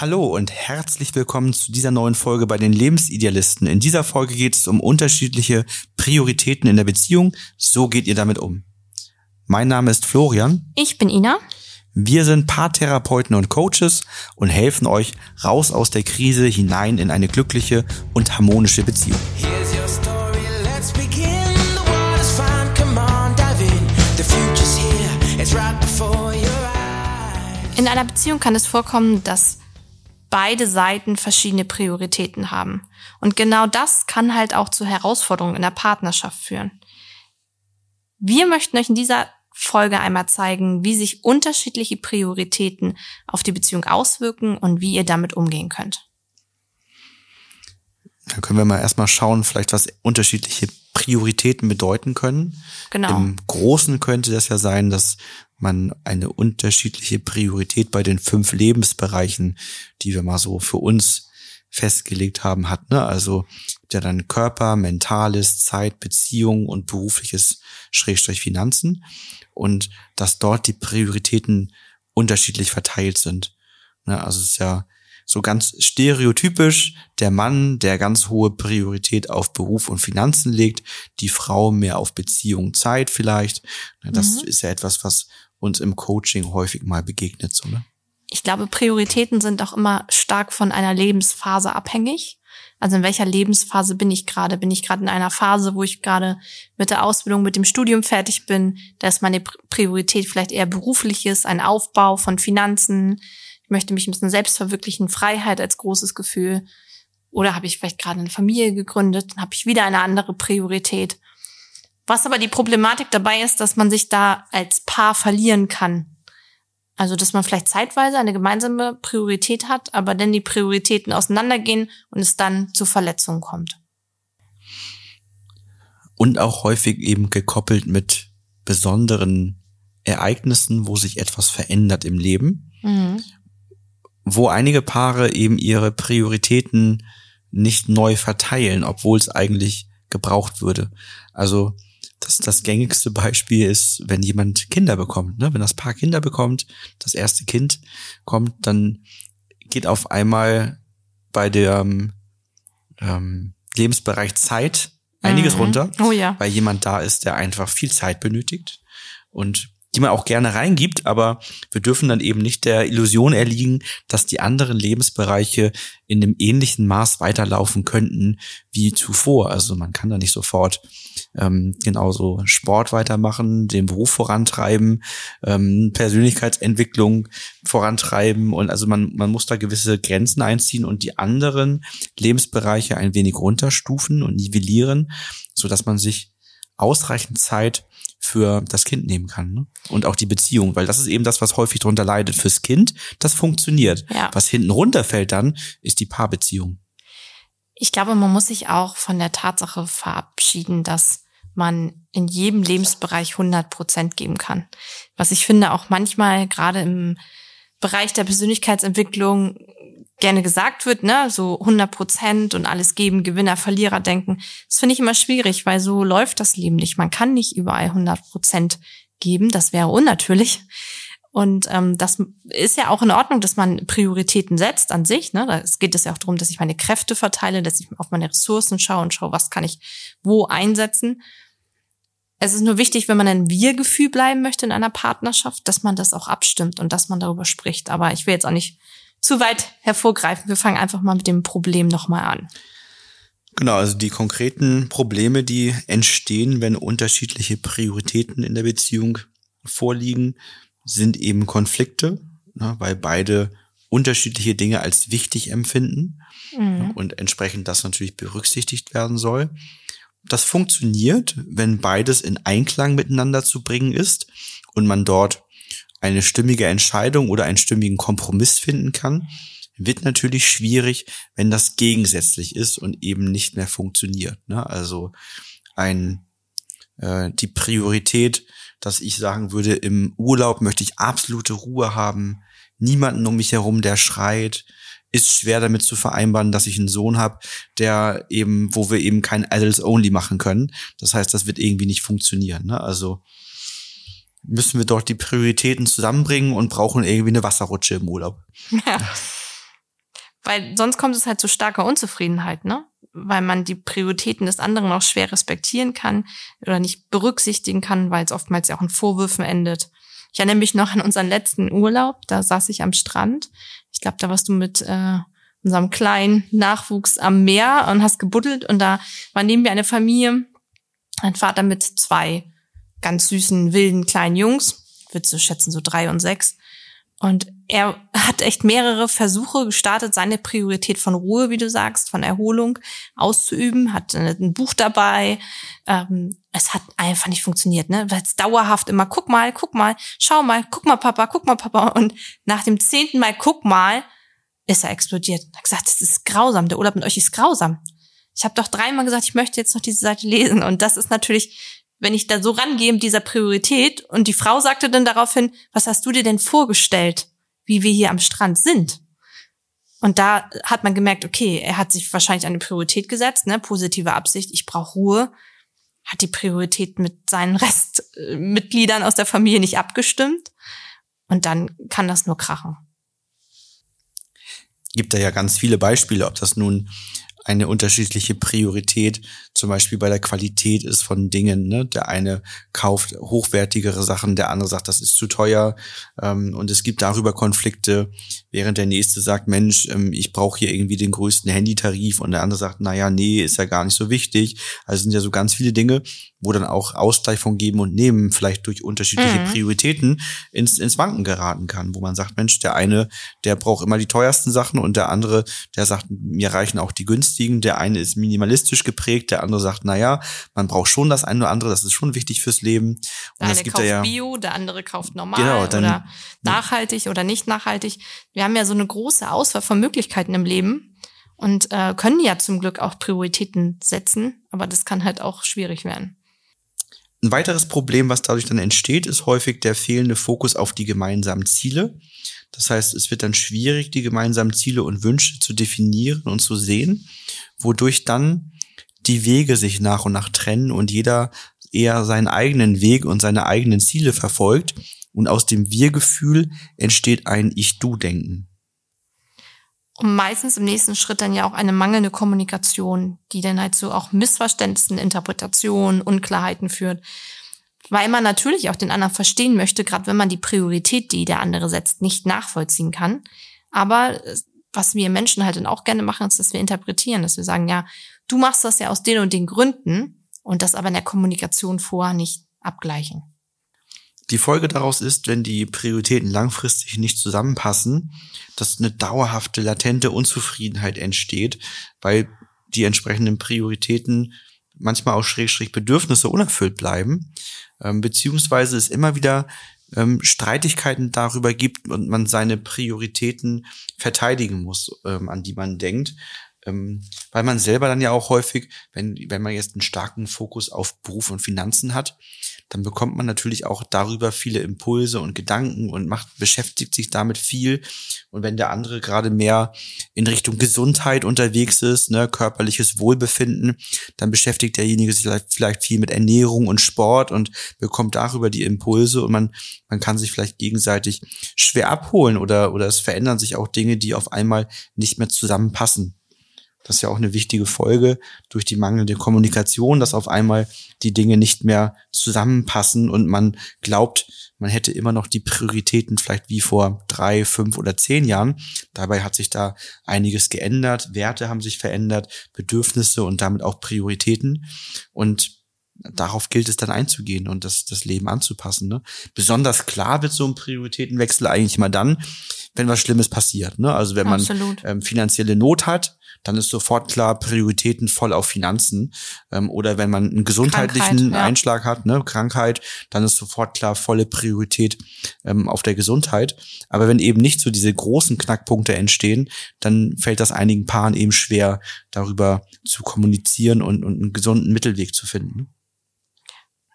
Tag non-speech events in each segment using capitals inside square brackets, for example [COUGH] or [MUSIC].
Hallo und herzlich willkommen zu dieser neuen Folge bei den Lebensidealisten. In dieser Folge geht es um unterschiedliche Prioritäten in der Beziehung. So geht ihr damit um. Mein Name ist Florian. Ich bin Ina. Wir sind Paartherapeuten und Coaches und helfen euch raus aus der Krise hinein in eine glückliche und harmonische Beziehung. In einer Beziehung kann es vorkommen, dass beide Seiten verschiedene Prioritäten haben. Und genau das kann halt auch zu Herausforderungen in der Partnerschaft führen. Wir möchten euch in dieser Folge einmal zeigen, wie sich unterschiedliche Prioritäten auf die Beziehung auswirken und wie ihr damit umgehen könnt. Dann können wir mal erstmal schauen, vielleicht was unterschiedliche Prioritäten bedeuten können. Genau. Im Großen könnte das ja sein, dass man eine unterschiedliche Priorität bei den fünf Lebensbereichen, die wir mal so für uns festgelegt haben, hat. Ne? Also ja dann Körper, Mentales, Zeit, Beziehung und berufliches Schrägstrich Finanzen und dass dort die Prioritäten unterschiedlich verteilt sind. Ne? Also es ist ja so ganz stereotypisch der Mann, der ganz hohe Priorität auf Beruf und Finanzen legt, die Frau mehr auf Beziehung, Zeit vielleicht. Das mhm. ist ja etwas, was uns im Coaching häufig mal begegnet, so, ne? Ich glaube, Prioritäten sind auch immer stark von einer Lebensphase abhängig. Also in welcher Lebensphase bin ich gerade? Bin ich gerade in einer Phase, wo ich gerade mit der Ausbildung, mit dem Studium fertig bin? Da ist meine Priorität vielleicht eher berufliches, ein Aufbau von Finanzen. Ich möchte mich ein bisschen selbst verwirklichen, Freiheit als großes Gefühl. Oder habe ich vielleicht gerade eine Familie gegründet? Dann habe ich wieder eine andere Priorität. Was aber die Problematik dabei ist, dass man sich da als Paar verlieren kann. Also, dass man vielleicht zeitweise eine gemeinsame Priorität hat, aber dann die Prioritäten auseinandergehen und es dann zu Verletzungen kommt. Und auch häufig eben gekoppelt mit besonderen Ereignissen, wo sich etwas verändert im Leben, mhm. Wo einige Paare eben ihre Prioritäten nicht neu verteilen, obwohl es eigentlich gebraucht würde. Also das, das gängigste Beispiel ist, wenn jemand Kinder bekommt. Ne? Wenn das Paar Kinder bekommt, das erste Kind kommt, dann geht auf einmal bei dem ähm, Lebensbereich Zeit einiges mhm. runter, oh ja. weil jemand da ist, der einfach viel Zeit benötigt und die man auch gerne reingibt, aber wir dürfen dann eben nicht der Illusion erliegen, dass die anderen Lebensbereiche in einem ähnlichen Maß weiterlaufen könnten wie zuvor. Also man kann da nicht sofort ähm, genauso Sport weitermachen, den Beruf vorantreiben, ähm, Persönlichkeitsentwicklung vorantreiben und also man, man muss da gewisse Grenzen einziehen und die anderen Lebensbereiche ein wenig runterstufen und nivellieren, so dass man sich ausreichend Zeit für das Kind nehmen kann ne? und auch die Beziehung, weil das ist eben das, was häufig darunter leidet. Fürs Kind, das funktioniert. Ja. Was hinten runterfällt dann, ist die Paarbeziehung. Ich glaube, man muss sich auch von der Tatsache verabschieden, dass man in jedem Lebensbereich 100 Prozent geben kann. Was ich finde auch manchmal gerade im Bereich der Persönlichkeitsentwicklung gerne gesagt wird, ne, so 100 Prozent und alles geben, Gewinner, Verlierer denken. Das finde ich immer schwierig, weil so läuft das Leben nicht. Man kann nicht überall 100 Prozent geben, das wäre unnatürlich. Und ähm, das ist ja auch in Ordnung, dass man Prioritäten setzt an sich. Ne? Es geht es ja auch darum, dass ich meine Kräfte verteile, dass ich auf meine Ressourcen schaue und schaue, was kann ich wo einsetzen. Es ist nur wichtig, wenn man ein Wir-Gefühl bleiben möchte in einer Partnerschaft, dass man das auch abstimmt und dass man darüber spricht. Aber ich will jetzt auch nicht zu weit hervorgreifen. Wir fangen einfach mal mit dem Problem nochmal an. Genau, also die konkreten Probleme, die entstehen, wenn unterschiedliche Prioritäten in der Beziehung vorliegen, sind eben Konflikte, ne, weil beide unterschiedliche Dinge als wichtig empfinden mhm. und entsprechend das natürlich berücksichtigt werden soll. Das funktioniert, wenn beides in Einklang miteinander zu bringen ist und man dort eine stimmige Entscheidung oder einen stimmigen Kompromiss finden kann, wird natürlich schwierig, wenn das gegensätzlich ist und eben nicht mehr funktioniert. Ne? Also ein äh, die Priorität, dass ich sagen würde, im Urlaub möchte ich absolute Ruhe haben, niemanden um mich herum, der schreit, ist schwer damit zu vereinbaren, dass ich einen Sohn habe, der eben, wo wir eben kein Adults Only machen können. Das heißt, das wird irgendwie nicht funktionieren. Ne? Also müssen wir dort die Prioritäten zusammenbringen und brauchen irgendwie eine Wasserrutsche im Urlaub. Ja. Weil sonst kommt es halt zu starker Unzufriedenheit, ne? Weil man die Prioritäten des anderen auch schwer respektieren kann oder nicht berücksichtigen kann, weil es oftmals ja auch in Vorwürfen endet. Ich erinnere mich noch an unseren letzten Urlaub, da saß ich am Strand. Ich glaube, da warst du mit äh, unserem kleinen Nachwuchs am Meer und hast gebuddelt und da war neben mir eine Familie, ein Vater mit zwei ganz süßen, wilden kleinen Jungs, würde so schätzen, so drei und sechs. Und er hat echt mehrere Versuche gestartet, seine Priorität von Ruhe, wie du sagst, von Erholung auszuüben, hat ein Buch dabei. Ähm, es hat einfach nicht funktioniert, ne? Weil es dauerhaft immer, guck mal, guck mal, schau mal, guck mal, Papa, guck mal, Papa. Und nach dem zehnten Mal, guck mal, ist er explodiert. Er hat gesagt, das ist grausam, der Urlaub mit euch ist grausam. Ich habe doch dreimal gesagt, ich möchte jetzt noch diese Seite lesen. Und das ist natürlich, wenn ich da so rangehe mit dieser Priorität. Und die Frau sagte dann daraufhin, was hast du dir denn vorgestellt, wie wir hier am Strand sind? Und da hat man gemerkt, okay, er hat sich wahrscheinlich eine Priorität gesetzt, ne, positive Absicht, ich brauche Ruhe, hat die Priorität mit seinen [LAUGHS] Restmitgliedern aus der Familie nicht abgestimmt. Und dann kann das nur krachen gibt da ja ganz viele Beispiele, ob das nun eine unterschiedliche Priorität, zum Beispiel bei der Qualität ist von Dingen. Ne? Der eine kauft hochwertigere Sachen, der andere sagt, das ist zu teuer. Ähm, und es gibt darüber Konflikte, während der nächste sagt, Mensch, ähm, ich brauche hier irgendwie den größten Handytarif und der andere sagt, na ja, nee, ist ja gar nicht so wichtig. Also sind ja so ganz viele Dinge, wo dann auch Ausgleich von Geben und Nehmen vielleicht durch unterschiedliche mhm. Prioritäten ins, ins Wanken geraten kann, wo man sagt, Mensch, der eine, der braucht immer die teuersten Sachen und der andere, der sagt, mir reichen auch die günstigen. Der eine ist minimalistisch geprägt, der andere sagt, na ja, man braucht schon das eine oder andere, das ist schon wichtig fürs Leben. Und der eine kauft ja, Bio, der andere kauft normal genau, dann, oder nachhaltig ja. oder nicht nachhaltig. Wir haben ja so eine große Auswahl von Möglichkeiten im Leben und äh, können ja zum Glück auch Prioritäten setzen, aber das kann halt auch schwierig werden. Ein weiteres Problem, was dadurch dann entsteht, ist häufig der fehlende Fokus auf die gemeinsamen Ziele. Das heißt, es wird dann schwierig, die gemeinsamen Ziele und Wünsche zu definieren und zu sehen, wodurch dann die Wege sich nach und nach trennen und jeder eher seinen eigenen Weg und seine eigenen Ziele verfolgt und aus dem Wir-Gefühl entsteht ein Ich-Du-Denken. Und meistens im nächsten Schritt dann ja auch eine mangelnde Kommunikation, die dann halt so auch Missverständnissen, Interpretationen, Unklarheiten führt. Weil man natürlich auch den anderen verstehen möchte, gerade wenn man die Priorität, die der andere setzt, nicht nachvollziehen kann. Aber äh, was wir Menschen halt dann auch gerne machen, ist, dass wir interpretieren, dass wir sagen, ja, du machst das ja aus den und den Gründen und das aber in der Kommunikation vorher nicht abgleichen. Die Folge daraus ist, wenn die Prioritäten langfristig nicht zusammenpassen, dass eine dauerhafte, latente Unzufriedenheit entsteht, weil die entsprechenden Prioritäten manchmal auch schrägstrich Bedürfnisse unerfüllt bleiben, ähm, beziehungsweise es immer wieder ähm, Streitigkeiten darüber gibt und man seine Prioritäten verteidigen muss, ähm, an die man denkt. Ähm, weil man selber dann ja auch häufig, wenn, wenn man jetzt einen starken Fokus auf Beruf und Finanzen hat, dann bekommt man natürlich auch darüber viele Impulse und Gedanken und macht, beschäftigt sich damit viel. Und wenn der andere gerade mehr in Richtung Gesundheit unterwegs ist, ne, körperliches Wohlbefinden, dann beschäftigt derjenige sich vielleicht, vielleicht viel mit Ernährung und Sport und bekommt darüber die Impulse und man, man kann sich vielleicht gegenseitig schwer abholen oder, oder es verändern sich auch Dinge, die auf einmal nicht mehr zusammenpassen. Das ist ja auch eine wichtige Folge durch die mangelnde Kommunikation, dass auf einmal die Dinge nicht mehr zusammenpassen und man glaubt, man hätte immer noch die Prioritäten vielleicht wie vor drei, fünf oder zehn Jahren. Dabei hat sich da einiges geändert, Werte haben sich verändert, Bedürfnisse und damit auch Prioritäten. Und darauf gilt es dann einzugehen und das, das Leben anzupassen. Ne? Besonders klar wird so ein Prioritätenwechsel eigentlich mal dann, wenn was Schlimmes passiert. Ne? Also wenn man ähm, finanzielle Not hat, dann ist sofort klar Prioritäten voll auf Finanzen. Ähm, oder wenn man einen gesundheitlichen ja. Einschlag hat, ne, Krankheit, dann ist sofort klar volle Priorität ähm, auf der Gesundheit. Aber wenn eben nicht so diese großen Knackpunkte entstehen, dann fällt das einigen Paaren eben schwer, darüber zu kommunizieren und, und einen gesunden Mittelweg zu finden. Ne?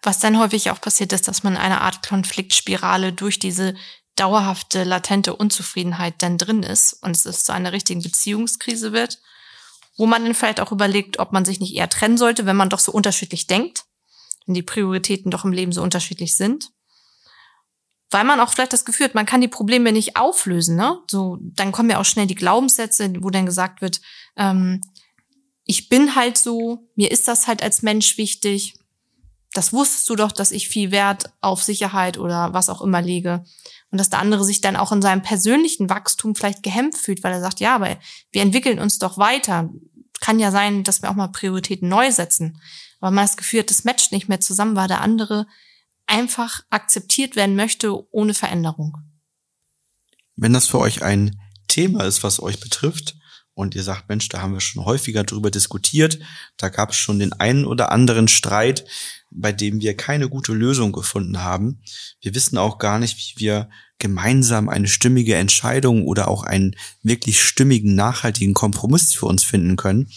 Was dann häufig auch passiert ist, dass man eine Art Konfliktspirale durch diese dauerhafte, latente Unzufriedenheit dann drin ist und es ist zu einer richtigen Beziehungskrise wird, wo man dann vielleicht auch überlegt, ob man sich nicht eher trennen sollte, wenn man doch so unterschiedlich denkt, wenn die Prioritäten doch im Leben so unterschiedlich sind. weil man auch vielleicht das Gefühl hat, man kann die Probleme nicht auflösen, ne? So, dann kommen ja auch schnell die Glaubenssätze, wo dann gesagt wird, ähm, ich bin halt so, mir ist das halt als Mensch wichtig. Das wusstest du doch, dass ich viel Wert auf Sicherheit oder was auch immer lege. Und dass der andere sich dann auch in seinem persönlichen Wachstum vielleicht gehemmt fühlt, weil er sagt, ja, aber wir entwickeln uns doch weiter. Kann ja sein, dass wir auch mal Prioritäten neu setzen. Aber man das Gefühl hat, das matcht nicht mehr zusammen, weil der andere einfach akzeptiert werden möchte ohne Veränderung. Wenn das für euch ein Thema ist, was euch betrifft, und ihr sagt, Mensch, da haben wir schon häufiger drüber diskutiert, da gab es schon den einen oder anderen Streit, bei dem wir keine gute Lösung gefunden haben. Wir wissen auch gar nicht, wie wir gemeinsam eine stimmige Entscheidung oder auch einen wirklich stimmigen, nachhaltigen Kompromiss für uns finden können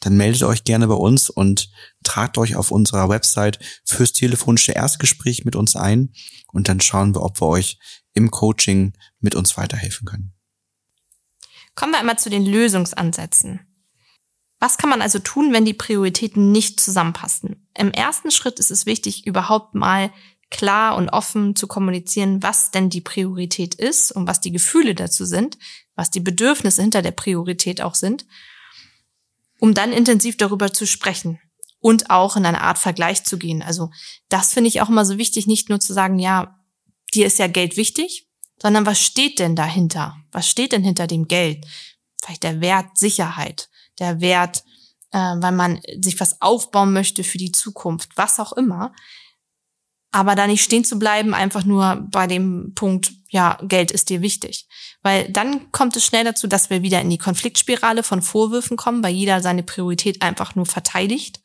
dann meldet euch gerne bei uns und tragt euch auf unserer Website fürs telefonische Erstgespräch mit uns ein und dann schauen wir, ob wir euch im Coaching mit uns weiterhelfen können. Kommen wir einmal zu den Lösungsansätzen. Was kann man also tun, wenn die Prioritäten nicht zusammenpassen? Im ersten Schritt ist es wichtig, überhaupt mal klar und offen zu kommunizieren, was denn die Priorität ist und was die Gefühle dazu sind, was die Bedürfnisse hinter der Priorität auch sind um dann intensiv darüber zu sprechen und auch in eine Art Vergleich zu gehen. Also das finde ich auch immer so wichtig, nicht nur zu sagen, ja, dir ist ja Geld wichtig, sondern was steht denn dahinter? Was steht denn hinter dem Geld? Vielleicht der Wert Sicherheit, der Wert, äh, weil man sich was aufbauen möchte für die Zukunft, was auch immer aber da nicht stehen zu bleiben, einfach nur bei dem Punkt, ja, Geld ist dir wichtig. Weil dann kommt es schnell dazu, dass wir wieder in die Konfliktspirale von Vorwürfen kommen, weil jeder seine Priorität einfach nur verteidigt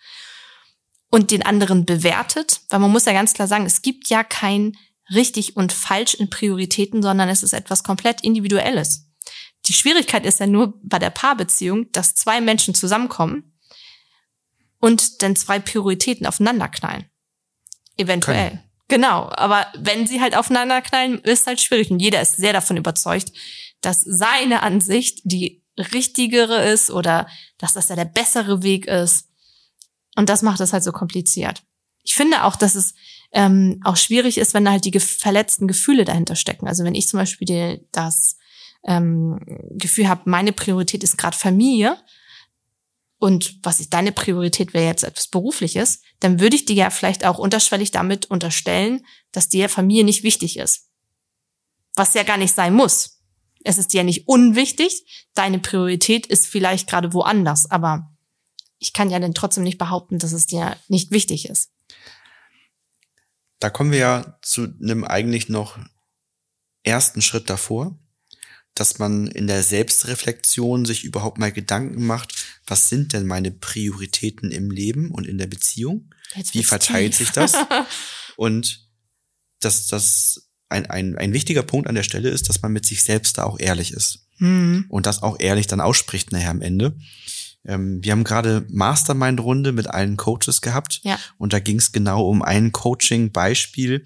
und den anderen bewertet. Weil man muss ja ganz klar sagen, es gibt ja kein richtig und falsch in Prioritäten, sondern es ist etwas komplett Individuelles. Die Schwierigkeit ist ja nur bei der Paarbeziehung, dass zwei Menschen zusammenkommen und dann zwei Prioritäten aufeinander knallen. Eventuell. Können. Genau, aber wenn sie halt aufeinander knallen, ist halt schwierig. Und jeder ist sehr davon überzeugt, dass seine Ansicht die richtigere ist oder dass das ja der bessere Weg ist. Und das macht es halt so kompliziert. Ich finde auch, dass es ähm, auch schwierig ist, wenn da halt die verletzten Gefühle dahinter stecken. Also wenn ich zum Beispiel die, das ähm, Gefühl habe, meine Priorität ist gerade Familie, und was ist deine Priorität wäre jetzt etwas Berufliches, dann würde ich dir ja vielleicht auch unterschwellig damit unterstellen, dass dir Familie nicht wichtig ist. Was ja gar nicht sein muss. Es ist dir ja nicht unwichtig, deine Priorität ist vielleicht gerade woanders, aber ich kann ja dann trotzdem nicht behaupten, dass es dir nicht wichtig ist. Da kommen wir ja zu einem eigentlich noch ersten Schritt davor dass man in der Selbstreflexion sich überhaupt mal Gedanken macht, was sind denn meine Prioritäten im Leben und in der Beziehung? Wie verteilt tief. sich das? [LAUGHS] und dass das ein, ein, ein wichtiger Punkt an der Stelle ist, dass man mit sich selbst da auch ehrlich ist. Mhm. Und das auch ehrlich dann ausspricht nachher am Ende. Ähm, wir haben gerade Mastermind-Runde mit allen Coaches gehabt. Ja. Und da ging es genau um ein Coaching-Beispiel,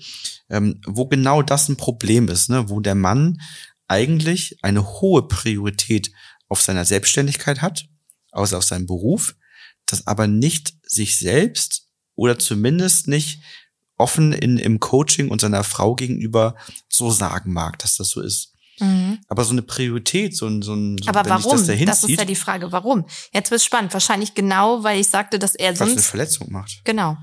ähm, wo genau das ein Problem ist, ne? wo der Mann eigentlich eine hohe Priorität auf seiner Selbstständigkeit hat, außer auf seinem Beruf, das aber nicht sich selbst oder zumindest nicht offen in, im Coaching und seiner Frau gegenüber so sagen mag, dass das so ist. Mhm. Aber so eine Priorität, so ein, so ein so, Aber warum? Das, das, ist ja die Frage, warum? Jetzt wird spannend. Wahrscheinlich genau, weil ich sagte, dass er sonst. eine Verletzung macht. Genau.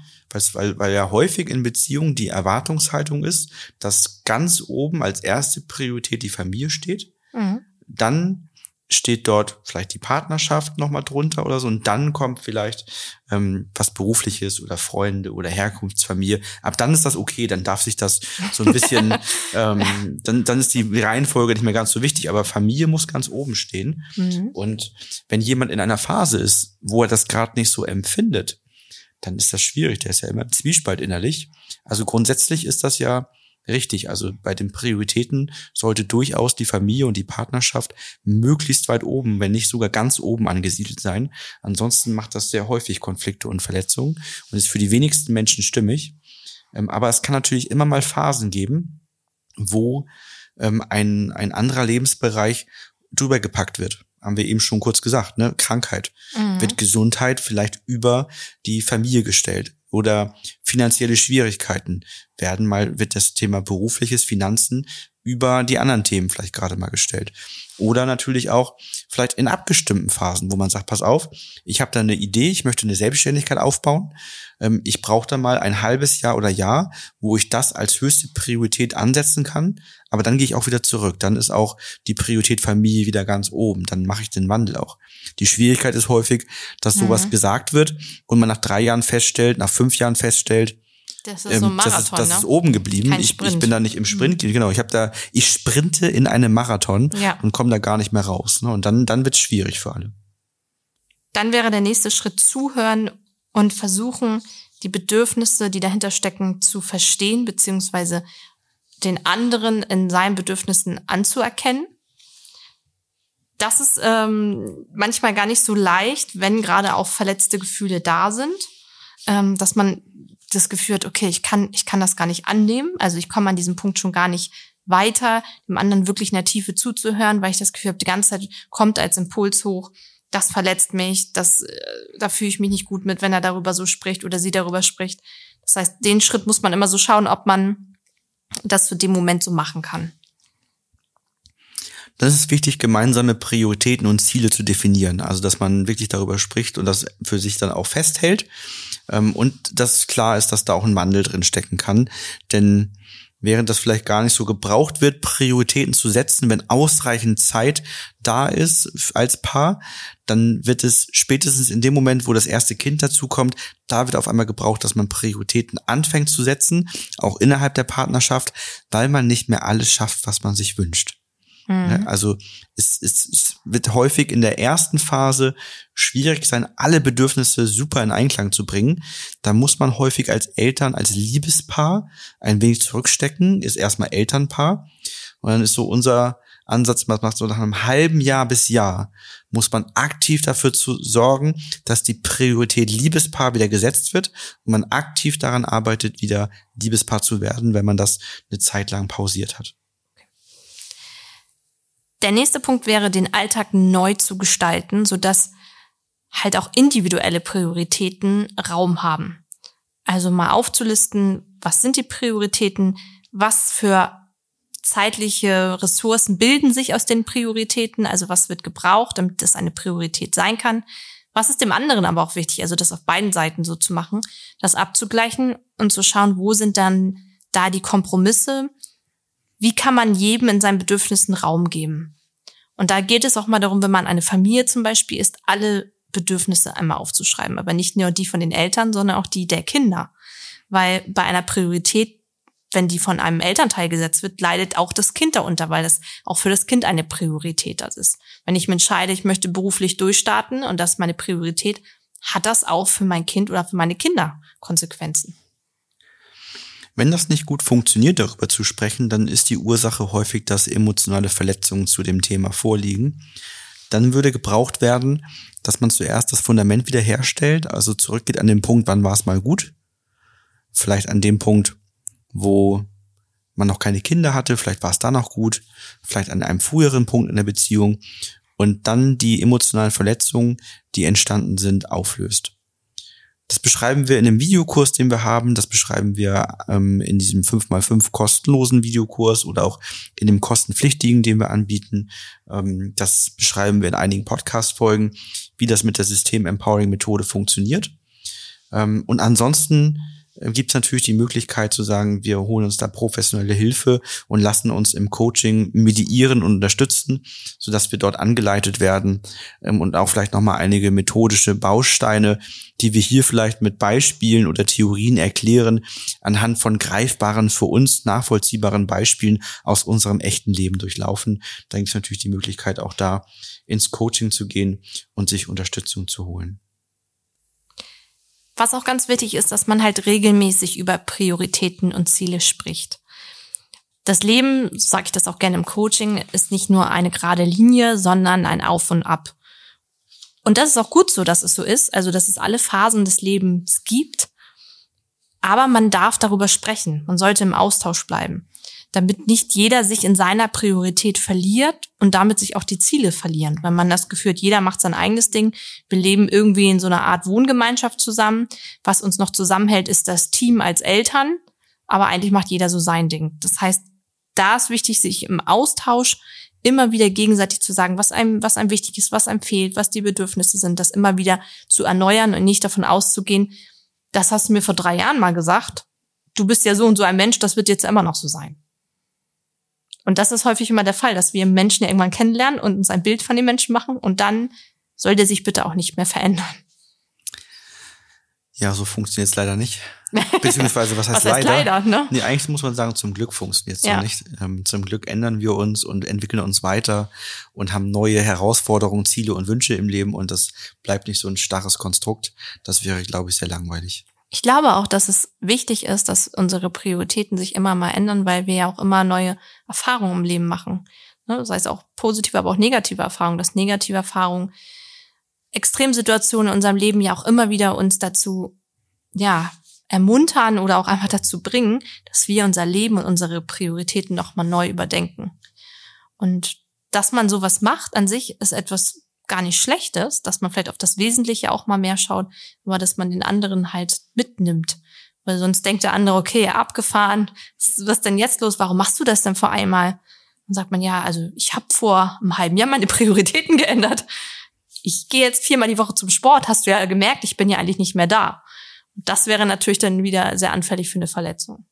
Weil, weil ja häufig in Beziehungen die Erwartungshaltung ist, dass ganz oben als erste Priorität die Familie steht. Mhm. Dann steht dort vielleicht die Partnerschaft nochmal drunter oder so und dann kommt vielleicht ähm, was Berufliches oder Freunde oder Herkunftsfamilie. Ab dann ist das okay, dann darf sich das so ein bisschen, [LAUGHS] ähm, dann, dann ist die Reihenfolge nicht mehr ganz so wichtig, aber Familie muss ganz oben stehen. Mhm. Und wenn jemand in einer Phase ist, wo er das gerade nicht so empfindet, dann ist das schwierig. Der ist ja immer im Zwiespalt innerlich. Also grundsätzlich ist das ja richtig. Also bei den Prioritäten sollte durchaus die Familie und die Partnerschaft möglichst weit oben, wenn nicht sogar ganz oben angesiedelt sein. Ansonsten macht das sehr häufig Konflikte und Verletzungen und ist für die wenigsten Menschen stimmig. Ähm, aber es kann natürlich immer mal Phasen geben, wo ähm, ein, ein anderer Lebensbereich drüber gepackt wird haben wir eben schon kurz gesagt, ne? Krankheit. Mhm. Wird Gesundheit vielleicht über die Familie gestellt oder finanzielle Schwierigkeiten werden mal, wird das Thema berufliches Finanzen über die anderen Themen vielleicht gerade mal gestellt. Oder natürlich auch vielleicht in abgestimmten Phasen, wo man sagt, pass auf, ich habe da eine Idee, ich möchte eine Selbstständigkeit aufbauen. Ähm, ich brauche da mal ein halbes Jahr oder Jahr, wo ich das als höchste Priorität ansetzen kann. Aber dann gehe ich auch wieder zurück. Dann ist auch die Priorität Familie wieder ganz oben. Dann mache ich den Wandel auch. Die Schwierigkeit ist häufig, dass sowas mhm. gesagt wird und man nach drei Jahren feststellt, nach fünf Jahren feststellt, das ist ähm, so ein Marathon, das ist, das ne? ist oben geblieben. Ich, ich, bin da nicht im Sprint. Mhm. Genau, ich habe da, ich sprinte in einem Marathon ja. und komme da gar nicht mehr raus. Ne? Und dann, dann wird es schwierig für alle. Dann wäre der nächste Schritt zuhören und versuchen, die Bedürfnisse, die dahinter stecken, zu verstehen, beziehungsweise den anderen in seinen Bedürfnissen anzuerkennen. Das ist ähm, manchmal gar nicht so leicht, wenn gerade auch verletzte Gefühle da sind, ähm, dass man das Gefühl hat, okay, ich kann, ich kann das gar nicht annehmen. Also ich komme an diesem Punkt schon gar nicht weiter, dem anderen wirklich in der Tiefe zuzuhören, weil ich das Gefühl habe, die ganze Zeit kommt als Impuls hoch, das verletzt mich, das, äh, da fühle ich mich nicht gut mit, wenn er darüber so spricht oder sie darüber spricht. Das heißt, den Schritt muss man immer so schauen, ob man das für den Moment so machen kann. Das ist wichtig, gemeinsame Prioritäten und Ziele zu definieren. Also, dass man wirklich darüber spricht und das für sich dann auch festhält. Ähm, und dass klar ist, dass da auch ein Wandel drin stecken kann. Denn während das vielleicht gar nicht so gebraucht wird, Prioritäten zu setzen, wenn ausreichend Zeit da ist als Paar, dann wird es spätestens in dem Moment, wo das erste Kind dazukommt, da wird auf einmal gebraucht, dass man Prioritäten anfängt zu setzen, auch innerhalb der Partnerschaft, weil man nicht mehr alles schafft, was man sich wünscht. Mhm. Also es, es, es wird häufig in der ersten Phase schwierig sein, alle Bedürfnisse super in Einklang zu bringen. Da muss man häufig als Eltern, als Liebespaar ein wenig zurückstecken, ist erstmal Elternpaar. Und dann ist so unser Ansatz, man macht so nach einem halben Jahr bis Jahr, muss man aktiv dafür zu sorgen, dass die Priorität Liebespaar wieder gesetzt wird und man aktiv daran arbeitet, wieder Liebespaar zu werden, wenn man das eine Zeit lang pausiert hat. Der nächste Punkt wäre, den Alltag neu zu gestalten, sodass halt auch individuelle Prioritäten Raum haben. Also mal aufzulisten, was sind die Prioritäten, was für zeitliche Ressourcen bilden sich aus den Prioritäten, also was wird gebraucht, damit das eine Priorität sein kann. Was ist dem anderen aber auch wichtig, also das auf beiden Seiten so zu machen, das abzugleichen und zu schauen, wo sind dann da die Kompromisse, wie kann man jedem in seinen Bedürfnissen Raum geben. Und da geht es auch mal darum, wenn man eine Familie zum Beispiel ist, alle Bedürfnisse einmal aufzuschreiben. Aber nicht nur die von den Eltern, sondern auch die der Kinder. Weil bei einer Priorität, wenn die von einem Elternteil gesetzt wird, leidet auch das Kind darunter, weil das auch für das Kind eine Priorität das ist. Wenn ich mir entscheide, ich möchte beruflich durchstarten und das ist meine Priorität, hat das auch für mein Kind oder für meine Kinder Konsequenzen. Wenn das nicht gut funktioniert, darüber zu sprechen, dann ist die Ursache häufig, dass emotionale Verletzungen zu dem Thema vorliegen. Dann würde gebraucht werden, dass man zuerst das Fundament wiederherstellt, also zurückgeht an den Punkt, wann war es mal gut. Vielleicht an dem Punkt, wo man noch keine Kinder hatte, vielleicht war es da noch gut, vielleicht an einem früheren Punkt in der Beziehung und dann die emotionalen Verletzungen, die entstanden sind, auflöst. Das beschreiben wir in dem Videokurs, den wir haben. Das beschreiben wir ähm, in diesem 5x5 kostenlosen Videokurs oder auch in dem kostenpflichtigen, den wir anbieten. Ähm, das beschreiben wir in einigen Podcast-Folgen, wie das mit der System-Empowering-Methode funktioniert. Ähm, und ansonsten gibt es natürlich die Möglichkeit zu sagen, wir holen uns da professionelle Hilfe und lassen uns im Coaching mediieren und unterstützen, sodass wir dort angeleitet werden ähm, und auch vielleicht nochmal einige methodische Bausteine, die wir hier vielleicht mit Beispielen oder Theorien erklären, anhand von greifbaren, für uns nachvollziehbaren Beispielen aus unserem echten Leben durchlaufen. Da gibt es natürlich die Möglichkeit auch da ins Coaching zu gehen und sich Unterstützung zu holen. Was auch ganz wichtig ist, dass man halt regelmäßig über Prioritäten und Ziele spricht. Das Leben, sage ich das auch gerne im Coaching, ist nicht nur eine gerade Linie, sondern ein Auf und Ab. Und das ist auch gut so, dass es so ist, also dass es alle Phasen des Lebens gibt. Aber man darf darüber sprechen. Man sollte im Austausch bleiben. Damit nicht jeder sich in seiner Priorität verliert und damit sich auch die Ziele verlieren. Wenn man das Gefühl hat, jeder macht sein eigenes Ding, wir leben irgendwie in so einer Art Wohngemeinschaft zusammen. Was uns noch zusammenhält, ist das Team als Eltern, aber eigentlich macht jeder so sein Ding. Das heißt, da ist wichtig, sich im Austausch immer wieder gegenseitig zu sagen, was einem, was einem wichtig ist, was einem fehlt, was die Bedürfnisse sind, das immer wieder zu erneuern und nicht davon auszugehen, das hast du mir vor drei Jahren mal gesagt. Du bist ja so und so ein Mensch, das wird jetzt immer noch so sein. Und das ist häufig immer der Fall, dass wir Menschen ja irgendwann kennenlernen und uns ein Bild von den Menschen machen und dann soll der sich bitte auch nicht mehr verändern. Ja, so funktioniert es leider nicht. [LAUGHS] Beziehungsweise, was heißt, was heißt leider? leider ne? Nee, eigentlich muss man sagen, zum Glück funktioniert es Ja. nicht. Ähm, zum Glück ändern wir uns und entwickeln uns weiter und haben neue Herausforderungen, Ziele und Wünsche im Leben und das bleibt nicht so ein starres Konstrukt. Das wäre, glaube ich, sehr langweilig. Ich glaube auch, dass es wichtig ist, dass unsere Prioritäten sich immer mal ändern, weil wir ja auch immer neue Erfahrungen im Leben machen. Ne? Sei es auch positive, aber auch negative Erfahrungen. Dass negative Erfahrungen, Extremsituationen in unserem Leben ja auch immer wieder uns dazu, ja, ermuntern oder auch einfach dazu bringen, dass wir unser Leben und unsere Prioritäten nochmal neu überdenken. Und dass man sowas macht an sich ist etwas gar nicht Schlechtes, dass man vielleicht auf das Wesentliche auch mal mehr schaut, aber dass man den anderen halt mitnimmt. Weil sonst denkt der andere, okay, abgefahren, was was ist denn jetzt los? Warum machst du das denn vor einmal? Dann sagt man, ja, also ich habe vor einem halben Jahr meine [LAUGHS] Prioritäten geändert. Ich gehe jetzt viermal die Woche zum Sport, hast du ja gemerkt, ich bin ja eigentlich nicht mehr da. Und das wäre natürlich dann wieder sehr anfällig für eine Verletzung.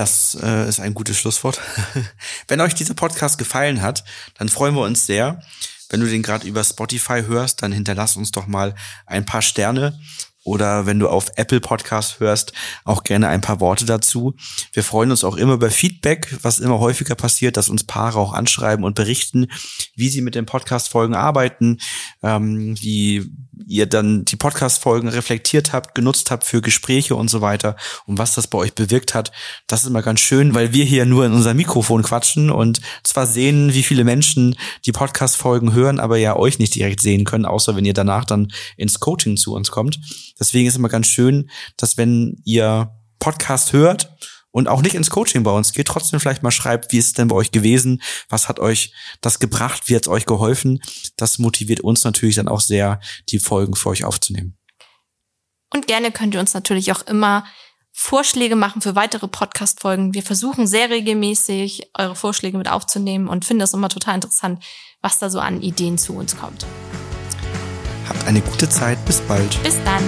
Das äh, ist ein gutes Schlusswort. [LAUGHS] Wenn euch dieser Podcast gefallen hat, dann freuen wir uns sehr. Wenn du den gerade über Spotify hörst, dann hinterlass uns doch mal ein paar Sterne. Oder wenn du auf Apple Podcast hörst, auch gerne ein paar Worte dazu. Wir freuen uns auch immer über Feedback, was immer häufiger passiert, dass uns Paare auch anschreiben und berichten, wie sie mit den Podcast-Folgen arbeiten, ähm, wie ihr dann die Podcast-Folgen reflektiert habt, genutzt habt für Gespräche und so weiter und was das bei euch bewirkt hat. Das ist immer ganz schön, weil wir hier nur in unser Mikrofon quatschen und zwar sehen, wie viele Menschen die Podcast-Folgen hören, aber ja euch nicht direkt sehen können, außer wenn ihr danach dann ins Coaching zu uns kommt. Deswegen ist immer ganz schön, dass wenn ihr Podcast hört und auch nicht ins Coaching bei uns geht, trotzdem vielleicht mal schreibt, wie ist es denn bei euch gewesen? Was hat euch das gebracht? Wie hat es euch geholfen? Das motiviert uns natürlich dann auch sehr, die Folgen für euch aufzunehmen. Und gerne könnt ihr uns natürlich auch immer Vorschläge machen für weitere Podcast-Folgen. Wir versuchen sehr regelmäßig eure Vorschläge mit aufzunehmen und finden das immer total interessant, was da so an Ideen zu uns kommt. Habt eine gute Zeit. Bis bald. Bis dann.